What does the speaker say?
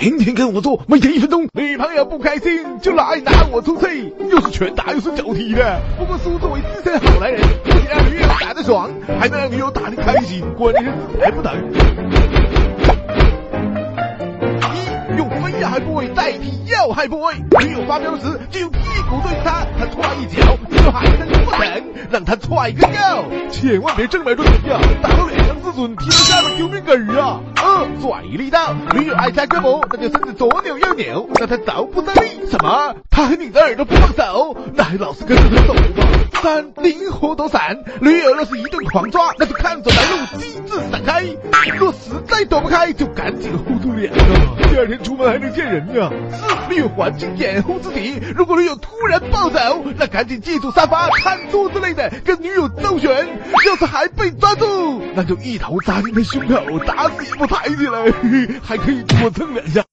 天天跟我做，每天一分钟。女朋友不开心就来拿我出气，又是拳打又是脚踢的。不过叔作为资深好男人，不仅让女友打得爽，还能让女友打得开心，关键是还不疼。一用非要害部位代替要害部位，女友发飙时就用屁股对着她，她踹一脚，你就还能不疼，让她踹个够。千万别正面对踢呀，打到脸上自尊，踢到下巴丢命根儿啊！转移力道，女友爱掐胳膊，那就身子左扭右扭，让她着不得力。什么？她和你的耳朵不放手，那还老是跟着她走吧？三灵活躲闪，女友若是一顿狂抓，那就看准来路，机智闪开。若实在躲不开，就赶紧护住脸啊，第二天出门还能见人呀。四利用环境掩护自己，如果女友突然暴走，那赶紧借助沙发、餐桌之类的跟女友周旋。他还被抓住，那就一头扎进他胸口，打死也不抬起来，还可以多蹭两下。